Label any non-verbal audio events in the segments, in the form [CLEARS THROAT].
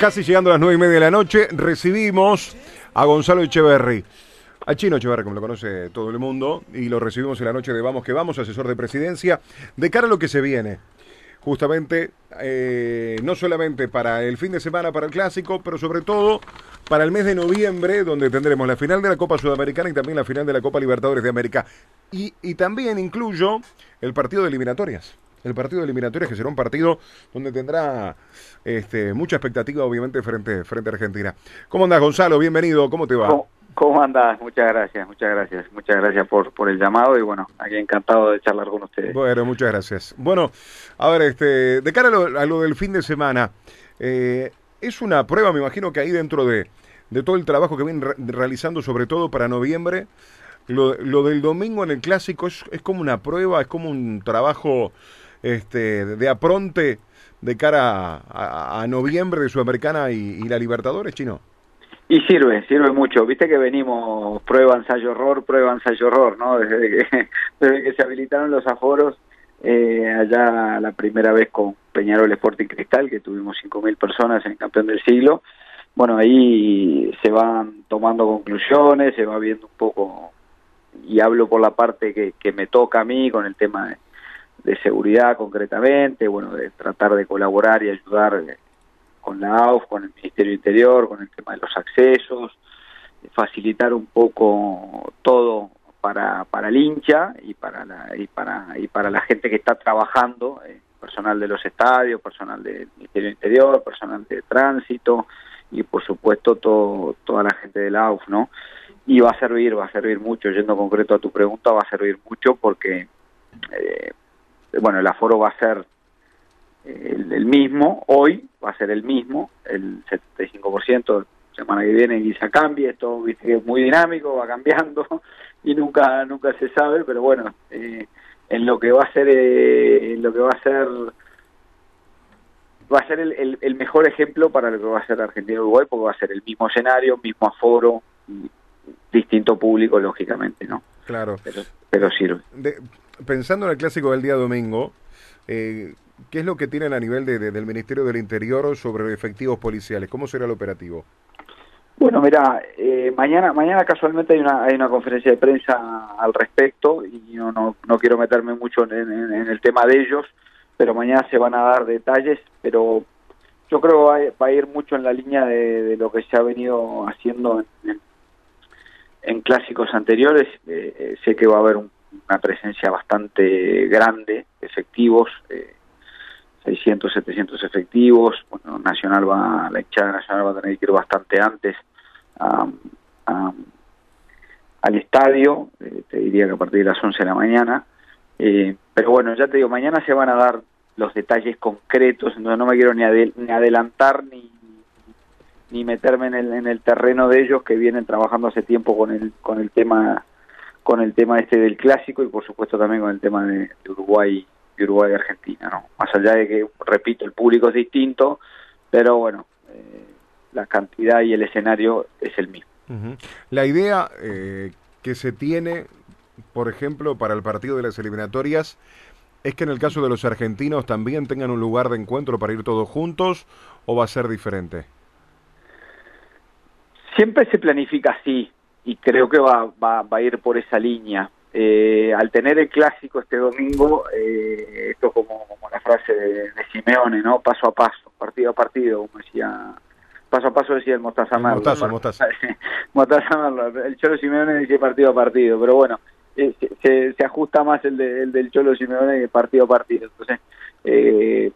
casi llegando a las nueve y media de la noche, recibimos a Gonzalo Echeverry. A Chino Echeverry, como lo conoce todo el mundo, y lo recibimos en la noche de Vamos que Vamos, asesor de presidencia, de cara a lo que se viene. Justamente, eh, no solamente para el fin de semana, para el clásico, pero sobre todo para el mes de noviembre, donde tendremos la final de la Copa Sudamericana y también la final de la Copa Libertadores de América. Y, y también incluyo el partido de eliminatorias el partido de eliminatorias, que será un partido donde tendrá este, mucha expectativa, obviamente, frente, frente a Argentina. ¿Cómo andas, Gonzalo? Bienvenido, ¿cómo te va? ¿Cómo, cómo andás? Muchas gracias, muchas gracias, muchas gracias por, por el llamado y bueno, aquí encantado de charlar con ustedes. Bueno, muchas gracias. Bueno, a ver, este, de cara a lo, a lo del fin de semana, eh, es una prueba, me imagino que ahí dentro de, de todo el trabajo que vienen re realizando, sobre todo para noviembre, lo, lo, del domingo en el clásico es, es como una prueba, es como un trabajo este, de apronte de cara a, noviembre de Sudamericana y, la Libertadores, chino? Y sirve, sirve mucho. Viste que venimos prueba, ensayo, horror, prueba, ensayo, horror, ¿no? Desde que, [LAUGHS] desde que se habilitaron los aforos, eh, allá la primera vez con Peñarol Sporting Cristal, que tuvimos 5.000 personas en Campeón del Siglo. Bueno, ahí se van tomando conclusiones, se va viendo un poco, y hablo por la parte que, que me toca a mí con el tema de de seguridad concretamente, bueno, de tratar de colaborar y ayudar con la AUF, con el Ministerio Interior, con el tema de los accesos, facilitar un poco todo para, para el hincha y para la, y para y para la gente que está trabajando, eh, personal de los estadios, personal del Ministerio Interior, personal de tránsito y por supuesto todo, toda la gente de la AUF, ¿no? Y va a servir, va a servir mucho, yendo concreto a tu pregunta, va a servir mucho porque eh, bueno, el aforo va a ser eh, el, el, mismo, hoy va a ser el mismo, el 75%, semana que viene quizá cambie, esto viste es muy dinámico, va cambiando [LAUGHS] y nunca nunca se sabe, pero bueno, eh, en lo que va a ser eh, en lo que va a ser va a ser el, el, el, mejor ejemplo para lo que va a ser Argentina Uruguay porque va a ser el mismo escenario, mismo aforo, distinto público lógicamente, ¿no? Claro. Pero, pero sirve. De, pensando en el clásico del día domingo, eh, ¿qué es lo que tienen a nivel de, de, del Ministerio del Interior sobre efectivos policiales? ¿Cómo será el operativo? Bueno, mira, eh, mañana mañana casualmente hay una hay una conferencia de prensa al respecto y yo no, no quiero meterme mucho en, el tema de ellos, pero mañana se van a dar detalles, pero yo creo que va, va a ir mucho en la línea de, lo que se ha venido haciendo en, clásicos anteriores. Eh, sé que va a haber un una presencia bastante grande, efectivos, eh, 600, 700 efectivos. Bueno, Nacional va, la hinchada nacional va a tener que ir bastante antes al estadio, eh, te diría que a partir de las 11 de la mañana. Eh, pero bueno, ya te digo, mañana se van a dar los detalles concretos, entonces no me quiero ni, ni adelantar ni ni meterme en el, en el terreno de ellos que vienen trabajando hace tiempo con el con el tema con el tema este del clásico y por supuesto también con el tema de, de Uruguay de Uruguay y Argentina, ¿no? Más allá de que, repito, el público es distinto, pero bueno, eh, la cantidad y el escenario es el mismo. Uh -huh. La idea eh, que se tiene, por ejemplo, para el partido de las eliminatorias, es que en el caso de los argentinos también tengan un lugar de encuentro para ir todos juntos o va a ser diferente? Siempre se planifica así, y creo que va, va, va a ir por esa línea. Eh, al tener el clásico este domingo, eh, esto como, como la frase de, de, Simeone, ¿no? Paso a paso, partido a partido, como decía, paso a paso decía el Mostaza Merlo. Mostaza, Mostaza. [LAUGHS] Mostaza Merlo. El Cholo Simeone dice partido a partido, pero bueno, eh, se, se, ajusta más el, de, el del Cholo Simeone que partido a partido. Entonces, eh,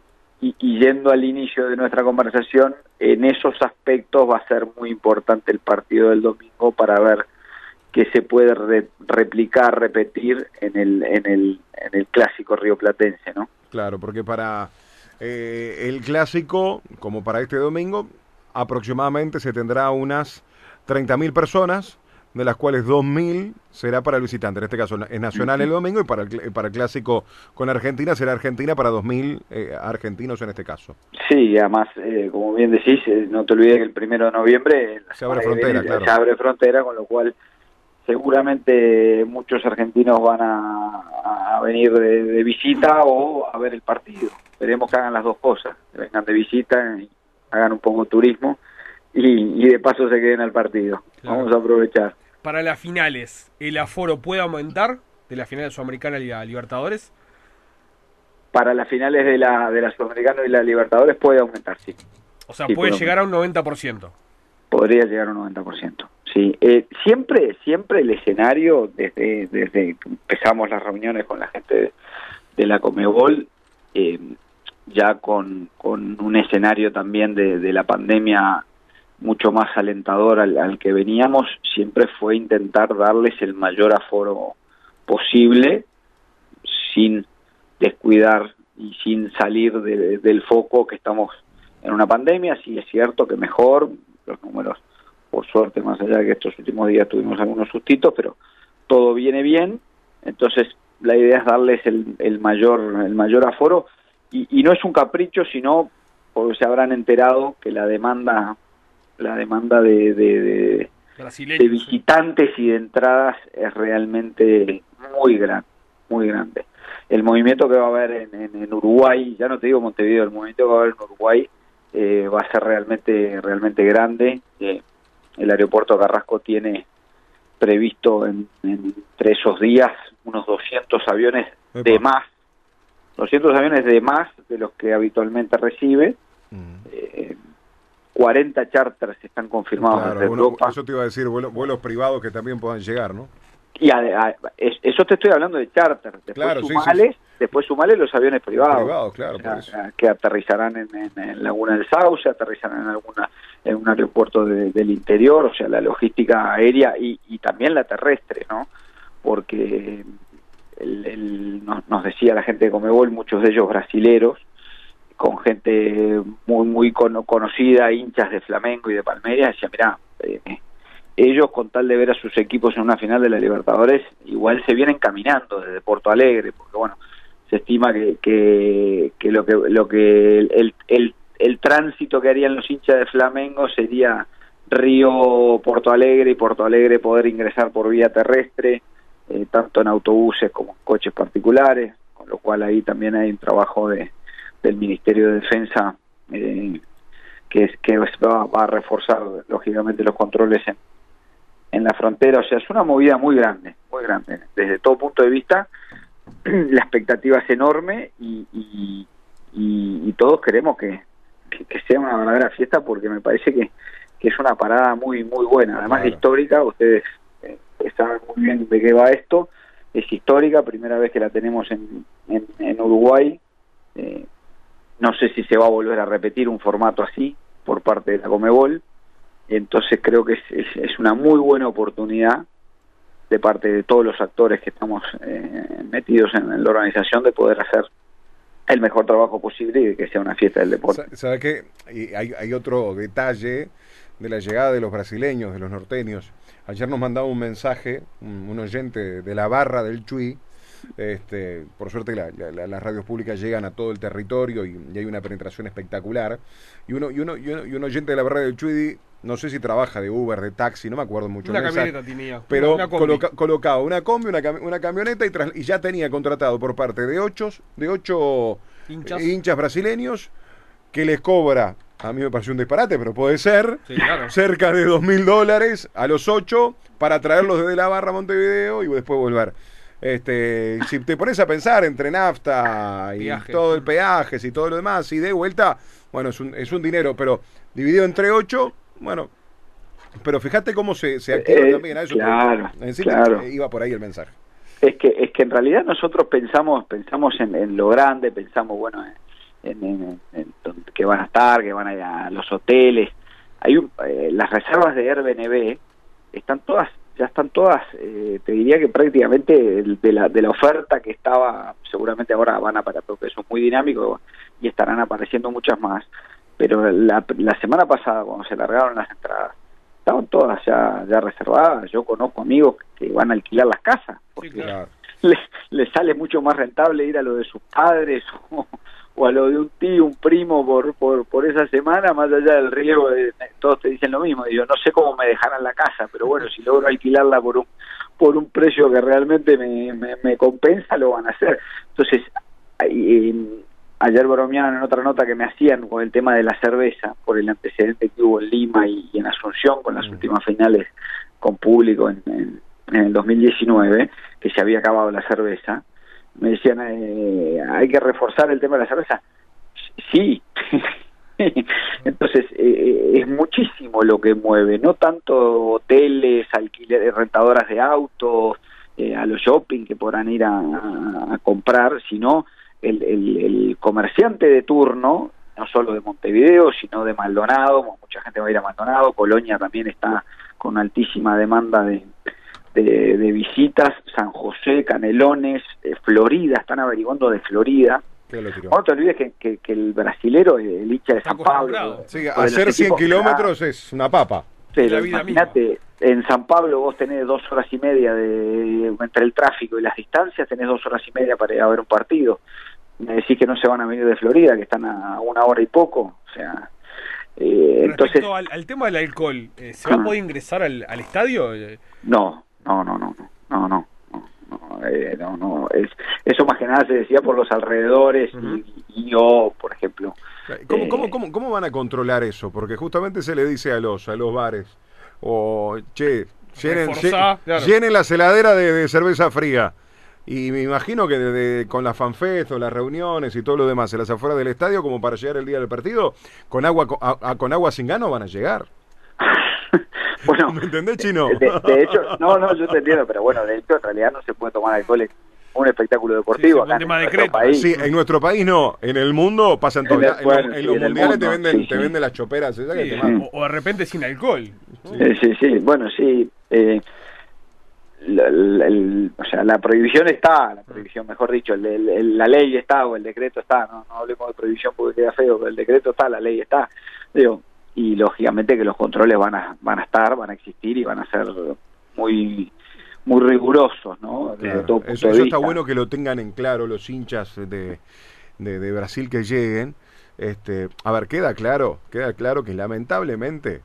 y, yendo al inicio de nuestra conversación, en esos aspectos va a ser muy importante el partido del domingo para ver qué se puede re replicar, repetir en el, en el, en el clásico rioplatense, ¿no? Claro, porque para eh, el clásico, como para este domingo, aproximadamente se tendrá unas 30.000 personas de las cuales 2.000 será para el visitante. En este caso es Nacional el domingo y para el, para el clásico con Argentina será Argentina para 2.000 eh, argentinos en este caso. Sí, además, eh, como bien decís, eh, no te olvides que el primero de noviembre se abre frontera, claro. Se abre frontera, con lo cual seguramente muchos argentinos van a, a venir de, de, visita o a ver el partido. Esperemos que hagan las dos cosas, vengan de visita y hagan un poco de turismo y, de paso se queden al partido. Vamos a aprovechar. Para las finales, ¿el aforo puede aumentar de la final sudamericana y la Libertadores? Para las finales de la, de la Sudamericana y la Libertadores puede aumentar, sí. O sea, puede llegar a un 90%. Podría llegar a un 90%. Sí, eh, siempre, siempre el escenario, desde, desde que empezamos las reuniones con la gente de, la Comebol, eh, ya con, con un escenario también de, de la pandemia mucho más alentador al, que veníamos, siempre fue intentar darles el mayor aforo posible sin descuidar y sin salir del foco que estamos en una pandemia. Sí es cierto que mejor, los números, por suerte, más allá de que estos últimos días tuvimos algunos sustitos, pero todo viene bien. Entonces, la idea es darles el, mayor, el mayor aforo y, y no es un capricho, sino porque se habrán enterado que la demanda la demanda de, de, de, visitantes y de entradas es realmente muy grande, muy grande. El movimiento que va a haber en, Uruguay, ya no te digo Montevideo, el movimiento que va a haber en Uruguay eh, va a ser realmente, realmente grande. Eh, el aeropuerto Carrasco tiene previsto en, entre esos días unos 200 aviones de más, 200 aviones de más de los que habitualmente recibe. Mm. Eh, 40 charters están confirmados desde Europa. Eso te iba a decir, vuelos, privados que también puedan llegar, ¿no? Y eso te estoy hablando de charter. Después claro, sumales, después sumales los aviones privados. claro, que aterrizarán en, Laguna del Sauce, aterrizarán en alguna en un aeropuerto del interior, o sea, la logística aérea y, también la terrestre, ¿no? Porque nos, nos, decía la gente de Comebol, muchos de ellos brasileros, con gente muy muy conocida, hinchas de Flamengo y de Palmeiras, decía, mira, eh, ellos con tal de ver a sus equipos en una final de la Libertadores, igual se vienen caminando desde Porto Alegre, porque bueno, se estima que, que, lo que lo que el, el, el tránsito que harían los hinchas de Flamengo sería Río Porto Alegre y Porto Alegre poder ingresar por vía terrestre, eh, tanto en autobuses como en coches particulares, con lo cual ahí también hay un trabajo de, del Ministerio de Defensa eh, que, que va, a reforzar lógicamente los controles en, en la frontera. O sea, es una movida muy grande, muy grande. Desde todo punto de vista, [CLEARS THROAT] la expectativa es enorme y, y, todos queremos que, que, sea una verdadera fiesta porque me parece que, que es una parada muy muy buena, además histórica. Ustedes eh, saben muy bien de qué va esto. Es histórica, primera vez que la tenemos en, en, en Uruguay. Eh, no sé si se va a volver a repetir un formato así por parte de la Comebol. Entonces creo que es, una muy buena oportunidad de parte de todos los actores que estamos eh, metidos en, la organización de poder hacer el mejor trabajo posible y que sea una fiesta del deporte. ¿Sabe qué? Hay, hay otro detalle de la llegada de los brasileños, de los norteños. Ayer nos mandaba un mensaje, un, oyente de la barra del Chuy, este, por suerte las radios públicas llegan a todo el territorio y, hay una penetración espectacular. Y uno, y uno, y uno, oyente de la barra del Chuidi, no sé si trabaja de Uber, de taxi, no me acuerdo mucho. Una camioneta tenía. Pero colocaba una combi, una, camioneta y, ya tenía contratado por parte de ocho, de ocho hinchas. brasileños que les cobra a mí me pareció un disparate, pero puede ser. Cerca de dos mil dólares a los ocho para traerlos desde la barra Montevideo y después volver. Este, si te pones a pensar entre nafta y todo el peaje y todo lo demás, y de vuelta, bueno, es un, es un dinero, pero dividido entre ocho, bueno, pero fíjate cómo se, se activa eh, también a eso. Claro, claro. Iba por ahí el mensaje. Es que, es que en realidad nosotros pensamos, pensamos en, lo grande, pensamos, bueno, en, que van a estar, que van a ir a los hoteles. Hay eh, las reservas de Airbnb están todas ya están todas, eh, te diría que prácticamente de la, de la oferta que estaba, seguramente ahora van a aparecer, porque eso es muy dinámico y estarán apareciendo muchas más, pero la, la semana pasada cuando se largaron las entradas, estaban todas ya, ya reservadas, yo conozco amigos que van a alquilar las casas, porque les, [LAUGHS] les sale mucho más rentable ir a lo de sus padres [LAUGHS] o, o a lo de un tío, un primo por, por, por esa semana, más allá del riesgo, de, todos te dicen lo mismo, digo, no sé cómo me dejarán la casa, pero bueno, si logro alquilarla por un, por un precio que realmente me, me, compensa, lo van a hacer. Entonces, ayer bromeaban en otra nota que me hacían con el tema de la cerveza, por el antecedente que hubo en Lima y, en Asunción con las últimas finales con público en, en, el 2019, que se había acabado la cerveza. Me decían, eh, hay que reforzar el tema de la cerveza. Sí. [LAUGHS] Entonces, eh, es muchísimo lo que mueve, no tanto hoteles, alquileres, rentadoras de autos, eh, a los shopping que podrán ir a comprar, sino el, comerciante de turno, no solo de Montevideo, sino de Maldonado, mucha gente va a ir a Maldonado, Colonia también está con altísima demanda de, de, visitas, San José, Canelones, eh, Florida, están averiguando de Florida. No te olvides que, que, el brasilero, el hincha de San Pablo. Sí, hacer 100 kilómetros es una papa. Pero imagínate, en San Pablo vos tenés dos horas y media de entre el tráfico y las distancias, tenés dos horas y media para ir a ver un partido me decís que no se van a venir de Florida, que están a una hora y poco, o sea... Eh, entonces, al, tema del alcohol, eh, ¿se va a poder ingresar al, estadio? No, no, no, no, no, no. No, eh, no, no, es, eso más que nada se decía por los alrededores y, yo, por ejemplo. ¿Cómo, cómo, cómo, cómo, van a controlar eso? Porque justamente se le dice a los, a los bares, o, che, llenen, llenen la heladera de cerveza fría. Y me imagino que con la fanfest o las reuniones y todo lo demás en las afueras del estadio, como para llegar el día del partido, con agua, con agua sin gano van a llegar. [LAUGHS] [LAUGHS] bueno, ¿Me entendés, Chino? De, hecho, no, no, yo te entiendo, pero bueno, de hecho, en realidad no se puede tomar alcohol en un espectáculo deportivo. en, nuestro país. Sí, en nuestro país no. En el mundo pasan todo. En, en, los mundiales te venden, te venden las choperas. o, de repente sin alcohol. Sí, sí, sí. Bueno, sí. Eh, o sea, la prohibición está, la prohibición, mejor dicho, la ley está o el decreto está, no, no hablemos de prohibición porque queda feo, pero el decreto está, la ley está, digo, y lógicamente que los controles van a, van a estar, van a existir y van a ser muy muy rigurosos, ¿no? eso, está bueno que lo tengan en claro los hinchas de, de, de Brasil que lleguen. Este, a ver, queda claro, queda claro que lamentablemente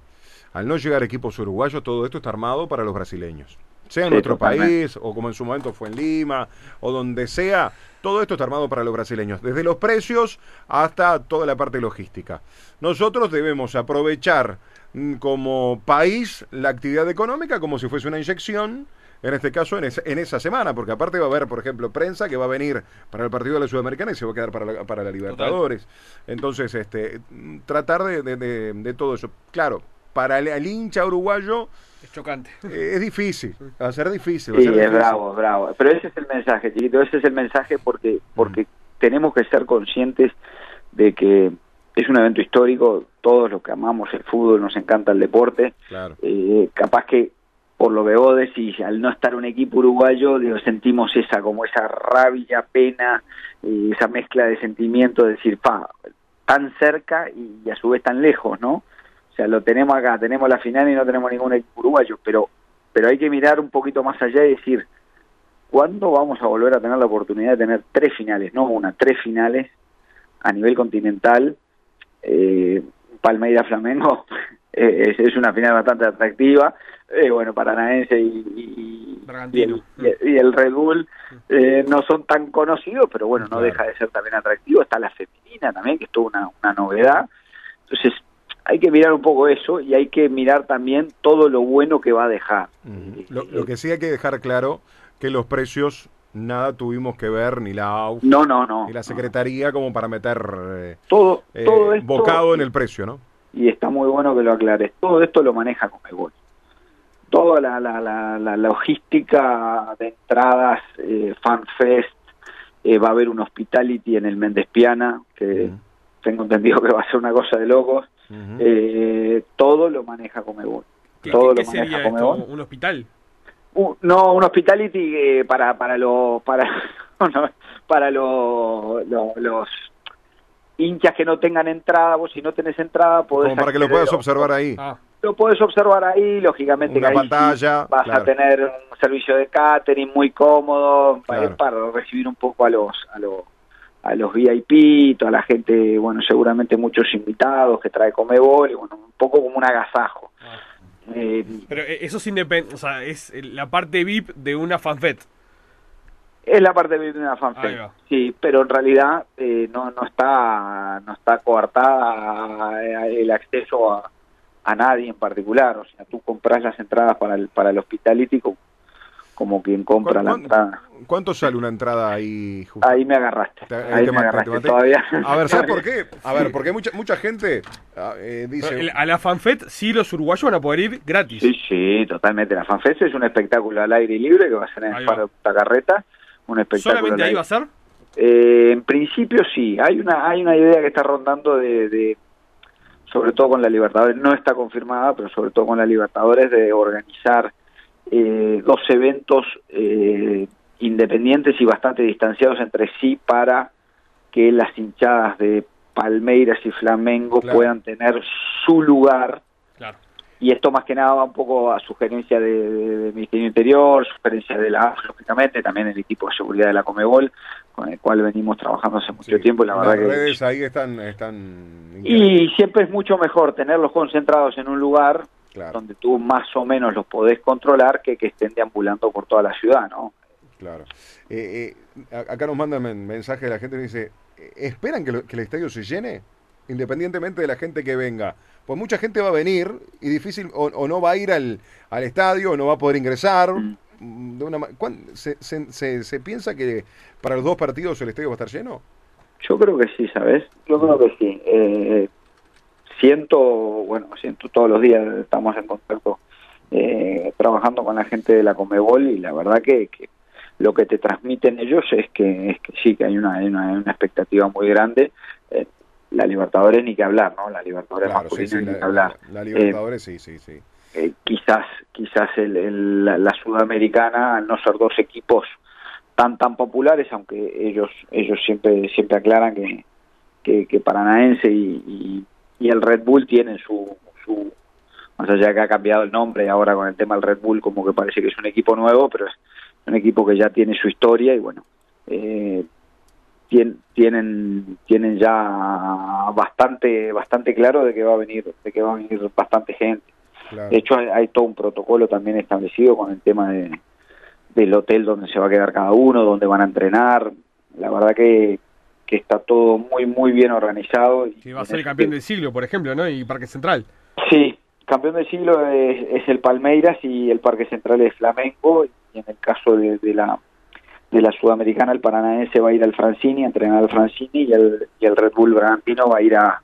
al no llegar equipos uruguayos todo esto está armado para los brasileños sea en nuestro país o como en su momento fue en Lima o donde sea, todo esto está armado para los brasileños, desde los precios hasta toda la parte logística. Nosotros debemos aprovechar mm, como país la actividad económica como si fuese una inyección, en este caso en, en, esa semana, porque aparte va a haber, por ejemplo, prensa que va a venir para el partido de la Sudamericana y se va a quedar para la, para la Libertadores. Entonces, este, tratar de, de, todo eso. Claro, para el hincha uruguayo es chocante. Eh, es difícil, va a ser difícil. sí, es bravo, bravo. Pero ese es el mensaje, chiquito, ese es el mensaje porque, porque tenemos que ser conscientes de que es un evento histórico, todos los que amamos el fútbol, nos encanta el deporte. Claro. Eh, capaz que, por lo que vos decís, al no estar un equipo uruguayo, digo, sentimos esa, como esa rabia, pena, eh, esa mezcla de sentimientos, de decir, pa, tan cerca y a su vez tan lejos, ¿no? Sea, lo tenemos acá, tenemos la final y no tenemos ningún equipo uruguayo, pero, pero hay que mirar un poquito más allá y decir, ¿cuándo vamos a volver a tener la oportunidad de tener tres finales? No una, tres finales a nivel continental. Eh, Palmeira Flamengo [LAUGHS] es, es, una final bastante atractiva. Eh, bueno, Paranaense y, y, y, el, y, el, Red Bull eh, no son tan conocidos, pero bueno, no deja de ser también atractivo. Está la femenina también, que es toda una, una novedad. Entonces, hay que mirar un poco eso y hay que mirar también todo lo bueno que va a dejar. lo, que sí hay que dejar claro que los precios nada tuvimos que ver ni la AUF no, no, no, ni la Secretaría como para meter eh, todo, eh, todo bocado en el precio, ¿no? Y está muy bueno que lo aclares. Todo esto lo maneja Comebol. Toda la, la, la, logística de entradas, eh, FanFest, eh, va a haber un hospitality en el Méndez Piana, que tengo entendido que va a ser una cosa de locos eh, todo lo maneja Comebol. todo lo maneja Comebol. ¿Un hospital? no, un hospitality eh, para para los para [LAUGHS] para los, los, hinchas que no tengan entrada, vos si no tenés entrada podés para que lo puedas observar ahí. Ah. Lo puedes observar ahí, lógicamente Una pantalla, vas a tener un servicio de catering muy cómodo para, para recibir un poco a los a los a los VIP, toda la gente, bueno, seguramente muchos invitados que trae Comebol, y bueno, un poco como un agasajo. Ah. Eh, Pero eh, eso es independiente, o sea, es la parte VIP de una fanfet. Es la parte de una fanfare, sí, pero en realidad eh, no no está no está coartada eh, el acceso a, a nadie en particular, o sea, tú compras las entradas para el para el hospitality como quien compra la entrada. ¿Cuánto sale una entrada ahí? Ahí me agarraste. ahí, me agarraste todavía. A ver, ¿sabes por qué? [LAUGHS] A ver, porque mucha mucha gente ah, eh, dice... A la FanFest sí los uruguayos van a poder ir gratis. Sí, sí, totalmente. La FanFest es un espectáculo al aire libre que va a ser en el Paro Carreta. Un espectáculo ¿Solamente ahí va a ser? Eh, en principio sí. Hay una, hay una idea que está rondando de, de sobre todo con la Libertadores, no está confirmada, pero sobre todo con la Libertadores, de organizar eh, dos eventos eh, independientes y bastante distanciados entre sí para que las hinchadas de Palmeiras y Flamengo puedan tener su lugar. Y esto más que nada va un poco a sugerencia de, Ministerio Interior, sugerencia de la lógicamente, también el equipo de seguridad de la Comebol, con el cual venimos trabajando hace mucho tiempo. La verdad redes ahí están, están... Y siempre es mucho mejor tenerlos concentrados en un lugar donde tú más o menos los podés controlar que que estén deambulando por toda la ciudad, ¿no? Claro. Eh, eh, acá nos mandan mensaje de la gente que dice, ¿esperan que, el estadio se llene? Independientemente de la gente que venga. Pues mucha gente va a venir y difícil, o, no va a ir al, al, estadio, o no va a poder ingresar. Mm. De una, se, se, se, piensa que para los dos partidos el estadio va a estar lleno? Yo creo que sí, ¿sabes? Yo creo que sí. Eh, siento, bueno, siento todos los días, estamos en contacto eh, trabajando con la gente de la Comebol y la verdad que, lo que te transmiten ellos es que, es que sí, que hay una, una, expectativa muy grande. Eh, la Libertadores ni que hablar, ¿no? La Libertadores masculina ni que hablar. La, Libertadores sí, sí, sí. Eh, quizás quizás el, la, sudamericana al no ser dos equipos tan tan populares aunque ellos ellos siempre siempre aclaran que que, que Paranaense y, y el Red Bull tiene su, su más allá que ha cambiado el nombre y ahora con el tema del Red Bull como que parece que es un equipo nuevo, pero es un equipo que ya tiene su historia y bueno, eh, tienen tienen ya bastante bastante claro de que va a venir de que va a venir bastante gente. De hecho hay, todo un protocolo también establecido con el tema de del hotel donde se va a quedar cada uno, donde van a entrenar. La verdad que, que está todo muy, muy bien organizado. Que va a ser el campeón del siglo, por ejemplo, ¿no? Y Parque Central. Sí, campeón del siglo es, el Palmeiras y el Parque Central es Flamengo. Y en el caso de, la de la Sudamericana, el Paranaense va a ir al Francini, a entrenar al Francini, y el, y el Red Bull Bragantino va a ir a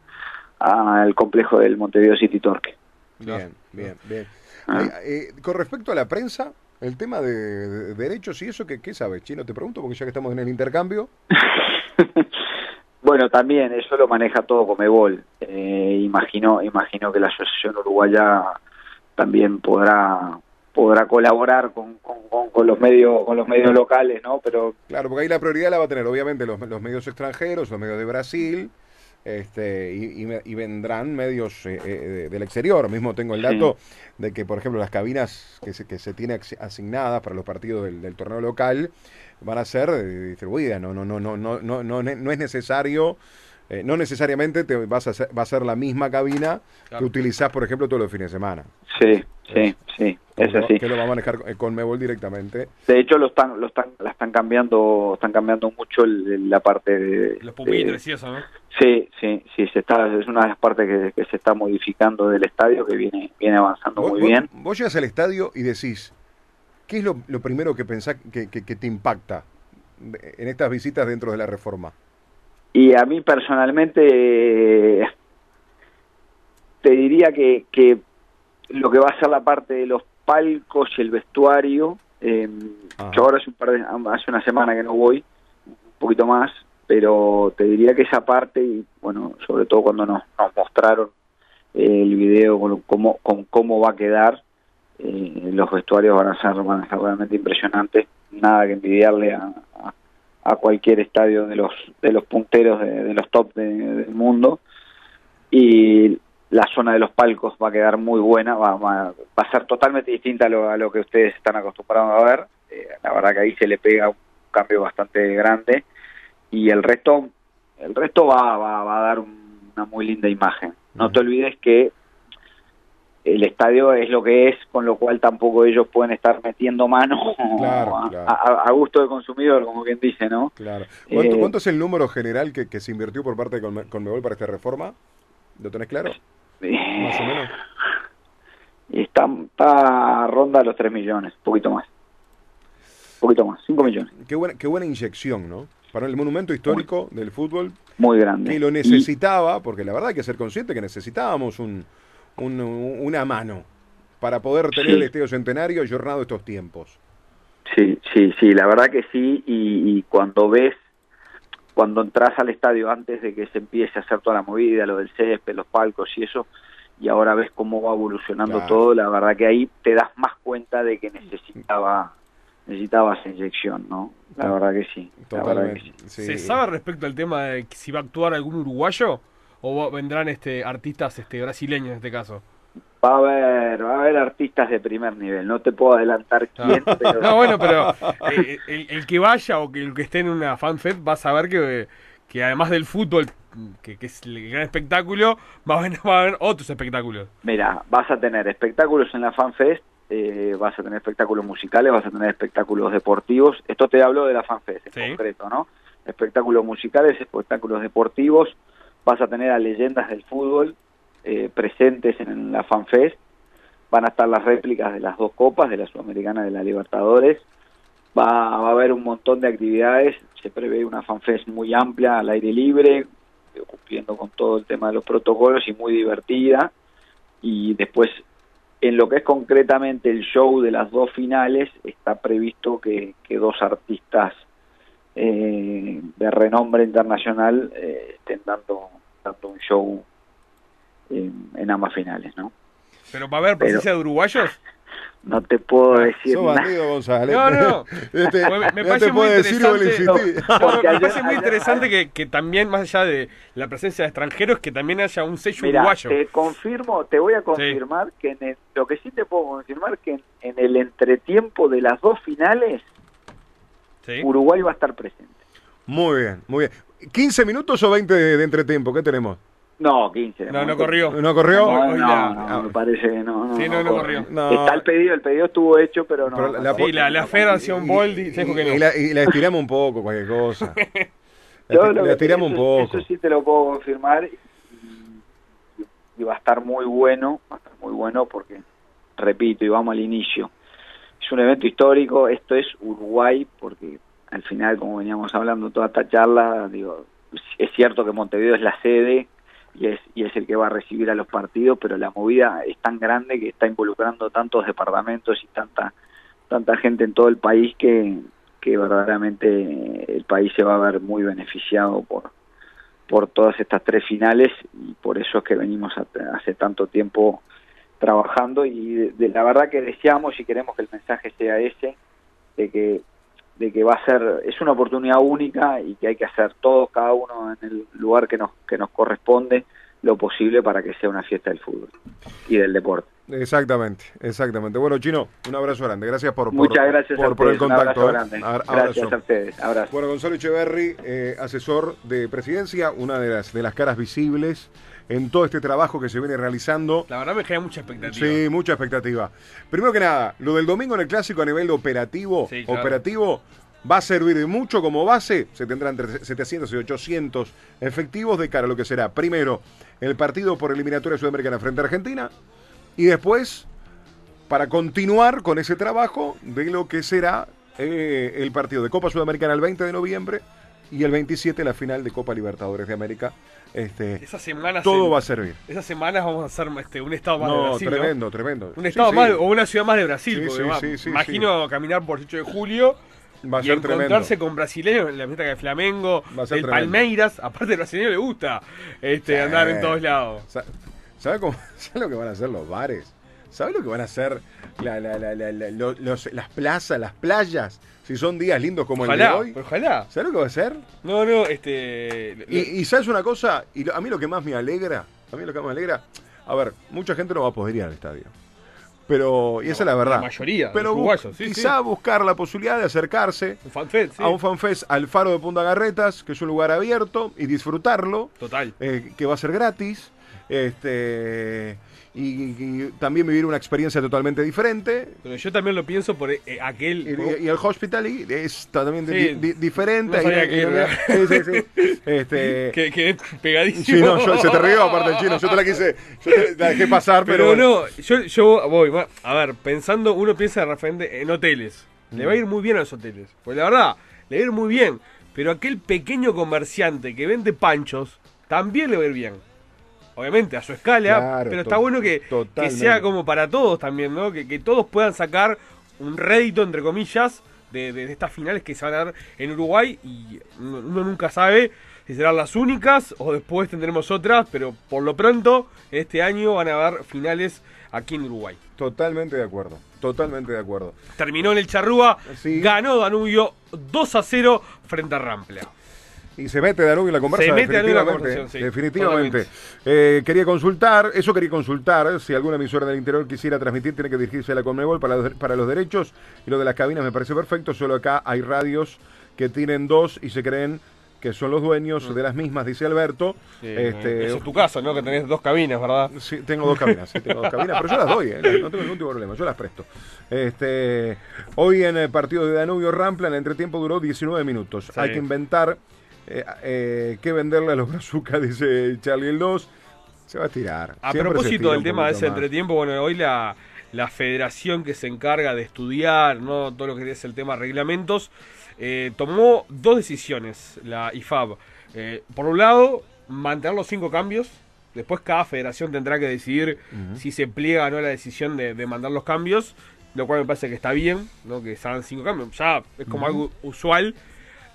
al complejo del Montevideo City Torque. Bien, bien, bien. Ah. Eh, con respecto a la prensa, el tema de, derechos y eso, ¿qué, ¿qué sabes, Chino? Te pregunto, porque ya que estamos en el intercambio. [LAUGHS] [LAUGHS] bueno, también eso lo maneja todo Comebol. Eh, imagino, imagino que la Asociación Uruguaya también podrá podrá colaborar con, con, los medios con los medios locales, ¿no? Pero claro, porque ahí la prioridad la va a tener obviamente los, los medios extranjeros, los medios de Brasil, este, y, vendrán medios eh, eh, del exterior. Mismo tengo el dato de que, por ejemplo, las cabinas que se, que se tiene asignadas para los partidos del, torneo local van a ser eh, distribuidas. No, no, no, no, no, no, no, no es necesario eh, no necesariamente te vas a va a ser la misma cabina que utilizás, por ejemplo, todos los fines de semana. Sí, sí, sí, es así. Que lo va a manejar con Mebol directamente. De hecho, lo están, lo están, la están cambiando, están cambiando mucho la parte de los pupitres y eso, ¿no? Sí, sí, sí, se está, es una de las partes que, se está modificando del estadio que viene, viene avanzando muy bien. Vos llegas al estadio y decís, ¿qué es lo, primero que pensás que, que te impacta en estas visitas dentro de la reforma? Y a mí personalmente te diría que, que lo que va a ser la parte de los palcos y el vestuario, eh, yo ahora hace, un par de, hace una semana que no voy, un poquito más, pero te diría que esa parte, y bueno, sobre todo cuando nos, nos mostraron el video con cómo, con cómo va a quedar, eh, los vestuarios van a ser van a ser realmente impresionantes, nada que envidiarle a, a cualquier estadio de los de los punteros de, los top del mundo. Y la zona de los palcos va a quedar muy buena va, va, a ser totalmente distinta a lo, a lo que ustedes están acostumbrados a ver eh, la verdad que ahí se le pega un cambio bastante grande y el resto el resto va, va, va a dar una muy linda imagen no te olvides que el estadio es lo que es, con lo cual tampoco ellos pueden estar metiendo mano Claro, [LAUGHS] a, claro. a- a gusto del consumidor, como quien dice, ¿no? Claro. ¿Cuánto, Eh, cuánto es el número general que, que se invirtió por parte de Conme- Conmebol para esta reforma? ¿Lo tenés claro? Más o menos. Y está, está ronda los 3 millones, un poquito más. Un poquito más, 5 millones, Qué buena, qué buena inyección, ¿no? Para el monumento histórico del fútbol, muy grande. que lo Y- necesitaba, porque la verdad hay que ser consciente que necesitábamos un, un- una mano para poder tener Sí. el Estadio Centenario ayornado estos tiempos. Sí, sí, sí, la verdad que sí, y, y cuando ves, cuando entras al estadio antes de que se empiece a hacer toda la movida, lo del césped, los palcos y eso, y ahora ves cómo va evolucionando Claro. todo, la verdad que ahí te das más cuenta de que necesitaba necesitaba esa inyección, ¿no? La verdad que sí, la verdad que Totalmente. sí. sí. ¿Se sabe respecto al tema de si va a actuar algún uruguayo o vendrán este artistas este brasileños en este caso? Va a haber, va a haber artistas de primer nivel, no te puedo adelantar Ah. quién, [LAUGHS] pero No, bueno, pero [LAUGHS] el, el que vaya o que el que esté en una fanfest va a saber que, que además del fútbol, que, que es el gran espectáculo, va a, haber, [LAUGHS] va a haber otros espectáculos. Mira, vas a tener espectáculos en la FanFest, eh, vas a tener espectáculos musicales, vas a tener espectáculos deportivos. Esto te hablo de la FanFest en Sí. concreto, ¿no? Espectáculos musicales, espectáculos deportivos. Vas a tener a leyendas del fútbol eh, presentes en la FanFest. Van a estar las réplicas de las dos copas, de la Sudamericana y de la Libertadores. Va, va a haber un montón de actividades. Se prevé una FanFest muy amplia, al aire libre, eh, cumpliendo con todo el tema de los protocolos y muy divertida y después en lo que es concretamente el show de las dos finales está previsto que, que dos artistas eh, de renombre internacional eh, estén dando, dando un show en, en ambas finales, ¿no? Pero va a haber presencia de uruguayos. [LAUGHS] No te puedo Ah, decir Sos nada. bandido, González. No, no. [LAUGHS] Este, Me- parece muy interesante. insistís. No, Porque me ayer- parece muy ayer- interesante que, que también, más allá de la presencia de extranjeros, que también haya un sello Mira, uruguayo. te confirmo, te voy a confirmar que en el- lo que sí te puedo confirmar que en, en el entretiempo de las dos finales Sí. Uruguay va a estar presente. Muy bien, muy bien. ¿15 minutos o 20 de, de entretiempo? ¿Qué tenemos? No, 15. de No, no corrió. ¿No corrió? No, me parece que no. no Sí, no, no corrió. No. Está el pedido, el pedido estuvo hecho, pero no. Pero la-. Sí, la, la Federación Bold dijo que y, la, y la estiramos un poco, cualquier cosa. [LAUGHS] La, estiramos un eso- poco. Eso sí te lo puedo confirmar y, y va a estar muy bueno, va a estar muy bueno porque, repito, y vamos al inicio, es un evento histórico, esto es Uruguay, porque al final, como veníamos hablando toda esta charla, digo, es cierto que Montevideo es la sede y es, y es el que va a recibir a los partidos, pero la movida es tan grande que está involucrando tantos departamentos y tanta tanta gente en todo el país que, verdaderamente el país se va a ver muy beneficiado por por todas estas tres finales y por eso es que venimos hace tanto tiempo trabajando y de la verdad que deseamos y queremos que el mensaje sea ese de que de que va a ser es una oportunidad única y que hay que hacer todos cada uno en el lugar que nos que nos corresponde lo posible para que sea una fiesta del fútbol y del deporte. Exactamente, exactamente. Bueno, Chino, un abrazo grande. Gracias por, por- Muchas gracias por, a por el ustedes, un contacto. abrazo eh. grande. Abra- Gracias abrazo. a ustedes. Abrazo. Bueno, Gonzalo Echeverry, eh, asesor de presidencia, una de las, de las caras visibles en todo este trabajo que se viene realizando. La verdad me genera mucha expectativa. Sí, mucha expectativa. Primero que nada, lo del domingo en el clásico a nivel operativo, Sí, claro. operativo va a servir de mucho como base. Se tendrán entre 700 y 800 efectivos de cara a lo que será primero el partido por eliminatoria sudamericana frente a Argentina y después para continuar con ese trabajo de lo que será eh, el partido de Copa Sudamericana el 20 de noviembre y el 27 la final de Copa Libertadores de América. Este, Esas semanas. todo va a servir. Esas semanas vamos a hacer este, un estado más de Brasil. ¿no? tremendo, tremendo. Un estado sí. más o una ciudad más de Brasil. Sí, va- imagino caminar por 8 de julio Va a y ser encontrarse tremendo. con brasileños en la fiesta de Flamengo, tremendo. Palmeiras. Aparte, al brasileño le gusta este, andar en todos lados. Sa- ¿Sabe cómo, [LAUGHS] sabe lo que van a hacer los bares? ¿Sabe lo que van a hacer la- la- la- la- la- lo- los- las plazas, las playas? Si son días lindos como el de hoy. ojalá. ¿Sabe lo que va a hacer? No, no, este. Y, y sabes una cosa, y lo- a mí lo que más me alegra, a mí lo que más me alegra, a ver, mucha gente no va a poder ir al estadio. Pero, y esa es la verdad. la mayoría Pero sí, quizá buscar la posibilidad de acercarse un fanfest, sí. a un fanfest al Faro de Punta Garretas, que es un lugar abierto, y disfrutarlo, Total. eh, que va a ser gratis. Este, y, y también vivir una experiencia totalmente diferente. Pero yo también lo pienso por eh, aquel. Y, y el hospitality es di- Sí. di- diferente. No sabía que. Sí, sí. [LAUGHS] Este, que, que es pegadísimo. sí, no, yo- se te rió aparte el chino. Yo te la quise, yo te la dejé pasar, pero, Pero bueno. no, yo, yo voy, a ver, pensando, uno piensa de repente en hoteles. Le va a ir muy bien a los hoteles. Pues la verdad, le va a ir muy bien. Pero aquel pequeño comerciante que vende panchos, también le va a ir bien. Obviamente, a su escala, Claro, pero está bueno que, sea como para todos también, ¿no? Que, que todos puedan sacar un rédito, entre comillas, de, de- de estas finales que se van a dar en Uruguay. Y uno uno nunca sabe si serán las únicas o después tendremos otras, pero por lo pronto, este año van a haber finales aquí en Uruguay. Totalmente de acuerdo. Totalmente de acuerdo. Terminó en el Charrúa, Sí. ganó Danubio 2 a 0 frente a Rampla. Y se mete Danubio en la conversa. Se mete Danubio en la definitivamente, conversación, sí, definitivamente. Eh, quería consultar, eso quería consultar, si alguna emisora del interior quisiera transmitir, tiene que dirigirse a la Conmebol para los, para los derechos. Y lo de las cabinas me parece perfecto, solo acá hay radios que tienen dos y se creen que son los dueños de las mismas, dice Alberto. Este, Ese es tu caso, ¿no? Que tenés dos cabinas, ¿verdad? Sí, tengo dos cabinas, sí, tengo dos cabinas, pero yo las doy, ¿eh? no tengo ningún tipo de problema, yo las presto. Este, hoy en el partido de Danubio Rampla, el entretiempo duró 19 minutos. Sí. Hay que inventar eh, eh, qué venderle a los [LAUGHS] brazucas, dice Charlie el 2. Se va a tirar. A Siempre propósito del tema de ese entretiempo, bueno, hoy la, la federación que se encarga de estudiar no todo lo que es el tema reglamentos, eh, tomó dos decisiones, la IFAB. Eh, por un lado, mantener los cinco cambios. Después cada federación tendrá que decidir si se pliega o no la decisión de, de mandar los cambios, lo cual me parece que está bien, ¿no? que se hagan cinco cambios. Ya es como algo usual.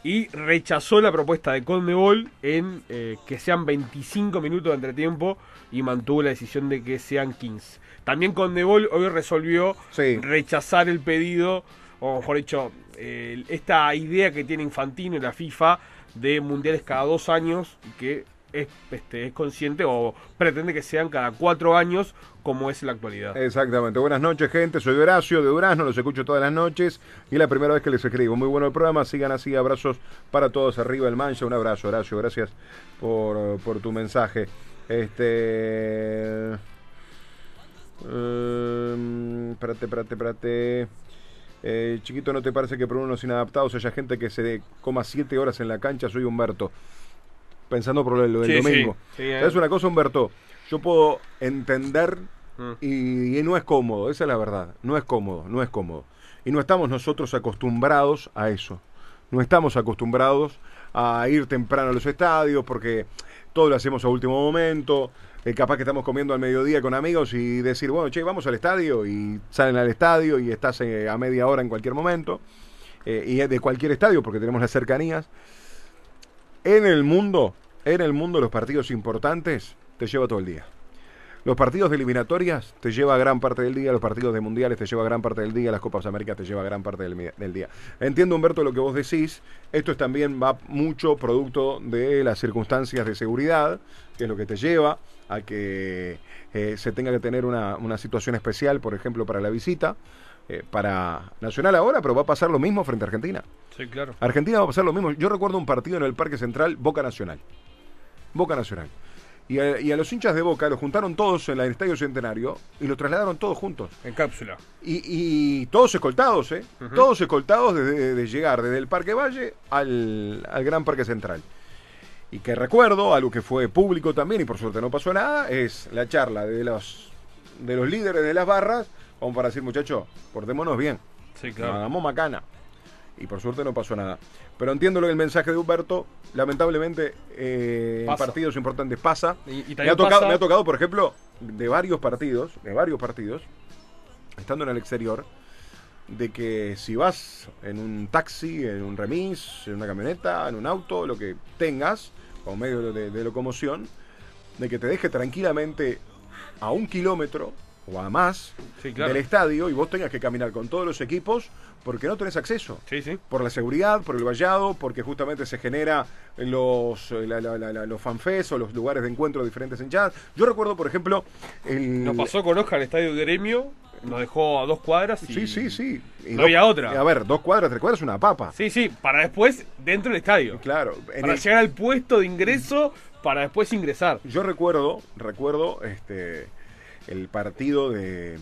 Y rechazó la propuesta de Conmebol en eh, que sean 25 minutos de entretiempo y mantuvo la decisión de que sean 15. También Conmebol hoy resolvió Sí. rechazar el pedido, o mejor dicho, eh, esta idea que tiene Infantino y la FIFA de mundiales cada dos años, que es, este, es consciente o pretende que sean cada cuatro años, como es la actualidad. Exactamente. Buenas noches, gente. Soy Horacio de Durazno, los escucho todas las noches y es la primera vez que les escribo. Muy bueno el programa, sigan así, abrazos para todos arriba el mancha. Un abrazo, Horacio, gracias por, por tu mensaje. Este. Um, espérate, espérate, espérate. Eh, chiquito, ¿no te parece que por unos inadaptados haya gente que se coma siete horas en la cancha? Soy Humberto. Pensando por lo del Sí, domingo. Sí, eh. ¿Sabes una cosa, Humberto? Yo puedo entender Mm. y, y no es cómodo, esa es la verdad. No es cómodo, no es cómodo. Y no estamos nosotros acostumbrados a eso. No estamos acostumbrados a ir temprano a los estadios porque todo lo hacemos a último momento. Eh, capaz que estamos comiendo al mediodía con amigos y decir, bueno, che, vamos al estadio y salen al estadio y estás eh, a media hora en cualquier momento. Eh, y es de cualquier estadio porque tenemos las cercanías. En el mundo, en el mundo los partidos importantes te lleva todo el día. Los partidos de eliminatorias te lleva gran parte del día, los partidos de mundiales te lleva gran parte del día, las Copas Américas te lleva gran parte del, día. Entiendo, Humberto, lo que vos decís. Esto es también va mucho producto de las circunstancias de seguridad, que es lo que te lleva a que eh, se tenga que tener una, una situación especial, por ejemplo, para la visita, eh, para Nacional ahora, pero va a pasar lo mismo frente a Argentina. Sí, claro. Argentina va a pasar lo mismo. Yo recuerdo un partido en el Parque Central, Boca Nacional. Boca Nacional. Y a, y a los hinchas de Boca los juntaron todos en el Estadio Centenario y los trasladaron todos juntos. En cápsula. Y, y todos escoltados, ¿eh? Todos escoltados desde de llegar desde el Parque Valle al, al Gran Parque Central. Y que recuerdo, algo que fue público también y por suerte no pasó nada, es la charla de los, de los líderes de las barras, como para decir, muchachos, portémonos bien. Sí, claro. hagamos macana. Y por suerte no pasó nada. Pero entiendo lo del mensaje de Humberto. Lamentablemente, eh, en Pasa. partidos importantes pasa. Y, y Me ha, tocado, pasa- me ha tocado, por ejemplo, de varios partidos, de varios partidos, estando en el exterior, de que si vas en un taxi, en un remis, en una camioneta, en un auto, lo que tengas, como medio de, de locomoción, de que te deje tranquilamente a un kilómetro o a más Sí, claro. del estadio y vos tengas que caminar con todos los equipos porque no tenés acceso Sí, sí. por la seguridad, por el vallado, porque justamente se genera los, eh, la- la- la- la- los fanfes o los lugares de encuentro de diferentes hinchadas. Yo recuerdo, por ejemplo, el... Nos pasó con Oscar el estadio de Gremio, nos dejó a dos cuadras y... Sí, sí, sí. Y No había otra. A ver, dos cuadras, tres cuadras, una papa. Sí, sí, para después dentro del estadio. Claro. en Para el- llegar al puesto de ingreso para después ingresar. Yo recuerdo, recuerdo este el partido de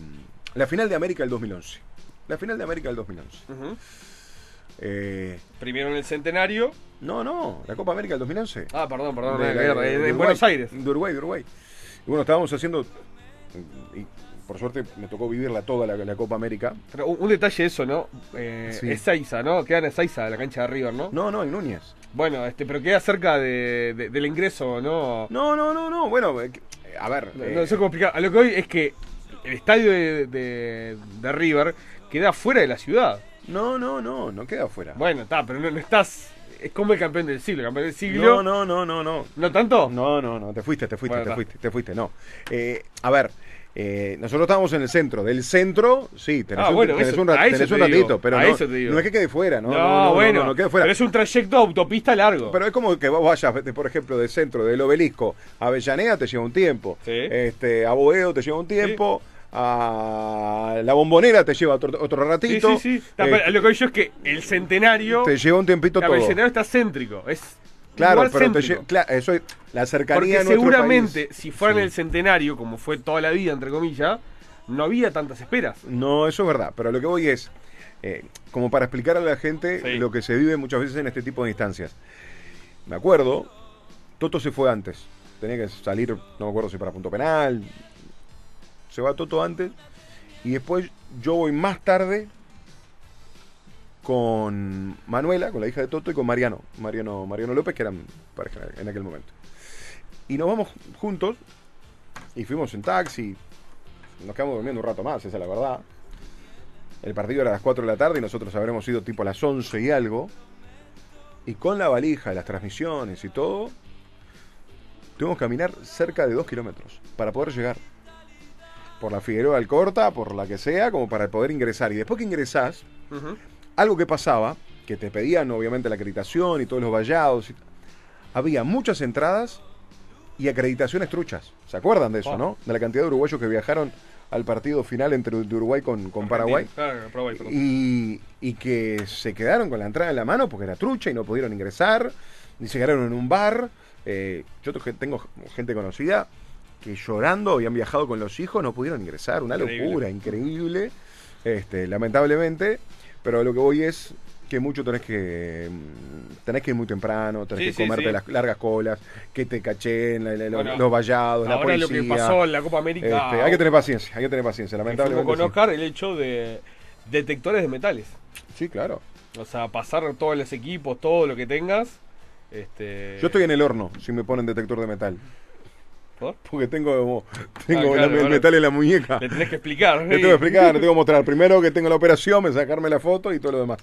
la final de América del 2011. La final de América del 2011. Ujú. Eh, Primero en el centenario. no, no, la Copa América del 2011. Ah, perdón, perdón, De- de- de Uruguay, Buenos Aires. De Uruguay, de Uruguay. Y bueno, estábamos haciendo, y por suerte me tocó vivirla toda la, la Copa América. Pero un, un detalle eso, ¿no? Eh, Sí. Es Seiza, ¿no? Queda en Ezeiza, la cancha de River, ¿no? No, no, en Núñez. Bueno, este, pero queda cerca de, de- del ingreso, ¿no? No, no, no, no, bueno, eh, a ver. No, eh, no sé cómo explicar. A lo que hoy es que el estadio de, de- de River queda fuera de la ciudad. no, no, no, no queda afuera. Bueno, está, pero no, no estás. Es como el campeón del siglo. El campeón del siglo. No, no, no, no, no. ¿No tanto? No, no, no, te fuiste, te fuiste, Bueno, te está. fuiste, te fuiste, no. Eh, a ver, eh, nosotros estábamos en el centro. Del centro, sí, tenés, Ah, un, bueno, tenés eso- un, tenés te un digo, ratito, pero no, es que quede fuera, ¿no? No, no, no, bueno. no, quede fuera. Pero es un trayecto autopista largo. Pero es como que vos vayas, por ejemplo, del centro, del obelisco a Avellaneda te lleva un tiempo. Sí. Este, a Boedo te lleva un tiempo. A la bombonera te lleva otro, otro sí, ratito. sí, sí. Está, eh, lo que yo es que el centenario. te lleva un tiempito claro, el todo. centenario está céntrico. Es Claro, pero te eso es la cercanía Porque a nuestro seguramente, país. si fuera en el centenario, como fue toda la vida, entre comillas, no había tantas esperas. No, eso es verdad, pero lo que voy es, eh, como para explicar a la gente Sí. lo que se vive muchas veces en este tipo de instancias. Me acuerdo, Toto se fue antes, tenía que salir, no me acuerdo si para punto penal, se va Toto antes, y después yo voy más tarde con Manuela, con la hija de Toto, y con Mariano, Mariano, Mariano López, que eran pareja en aquel momento. Y nos vamos juntos, y fuimos en taxi, nos quedamos durmiendo un rato más, esa es la verdad. El partido era a las 4 de la tarde y nosotros habremos ido tipo a las 11 y algo. Y con la valija, las transmisiones y todo, tuvimos que caminar cerca de 2 kilómetros para poder llegar. Por la Figueroa Alcorta, por la que sea, como para poder ingresar. Y después que ingresás. Algo que pasaba, que te pedían obviamente la acreditación y todos los vallados, y- había muchas entradas y acreditaciones truchas. ¿Se acuerdan de eso, Oh. no? De la cantidad de uruguayos que viajaron al partido final entre Uruguay con, con Paraguay. Claro, Paraguay, perdón. Y, y que se quedaron con la entrada en la mano porque era trucha y no pudieron ingresar, ni se quedaron en un bar. Eh, yo tengo gente conocida que llorando habían viajado con los hijos, no pudieron ingresar, una Increíble. locura, increíble, este, lamentablemente, pero lo que voy es que mucho tenés que mm, tenés que ir muy temprano, tenés Sí, que sí, comerte sí. las largas colas, que te cachen la- la- Bueno, los vallados, la Ahora policía. lo que pasó en la Copa América. Este, hay que tener paciencia, hay que tener paciencia, lamentablemente. con Oscar el hecho de detectores de metales. sí. sí, claro. O sea, pasar todos los equipos, todo lo que tengas. Este... Yo estoy en el horno si me ponen detector de metal. ¿Por? Porque tengo, tengo Ah, claro, la- el metal en la muñeca. Le tenés que explicar. Le tengo que explicar, le tengo que mostrar. Primero que tengo la operación, me sacarme la foto y todo lo demás.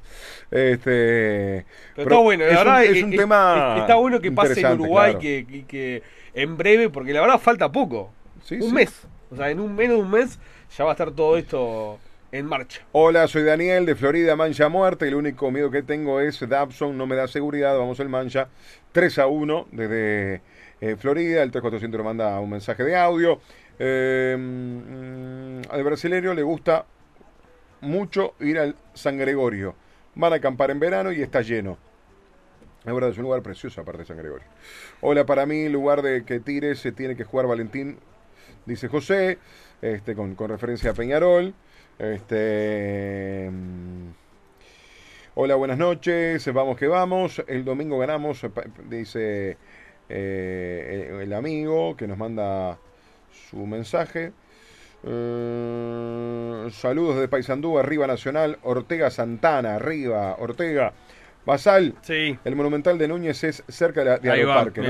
Este, Pero, está bueno, la es verdad un, es un tema. está bueno que pase en Uruguay, claro. que, que, que en breve, porque la verdad falta poco. Sí, un sí. mes. O sea, en un menos de un mes ya va a estar todo esto en marcha. Hola, soy Daniel de Florida, Mancha Muerte. El único miedo que tengo es Dabson, no me da seguridad. Vamos el Mancha 3 a 1 desde Florida. El 3400 nos manda un mensaje de audio. Eh, mm, al brasileño le gusta mucho ir al San Gregorio. Van a acampar en verano y está lleno. Es verdad, es un lugar precioso aparte de San Gregorio. Hola, para mí, lugar de que tire se tiene que jugar Valentín, dice José, este, con, con referencia a Peñarol. Este, mm, hola, buenas noches, vamos que vamos. El domingo ganamos, dice eh, el, el amigo que nos manda su mensaje. Eh, saludos de Paysandú, arriba Nacional, Ortega Santana, arriba, Ortega. Basal, Sí. el Monumental de Núñez es cerca de, la- de Aeroparque, ¿no?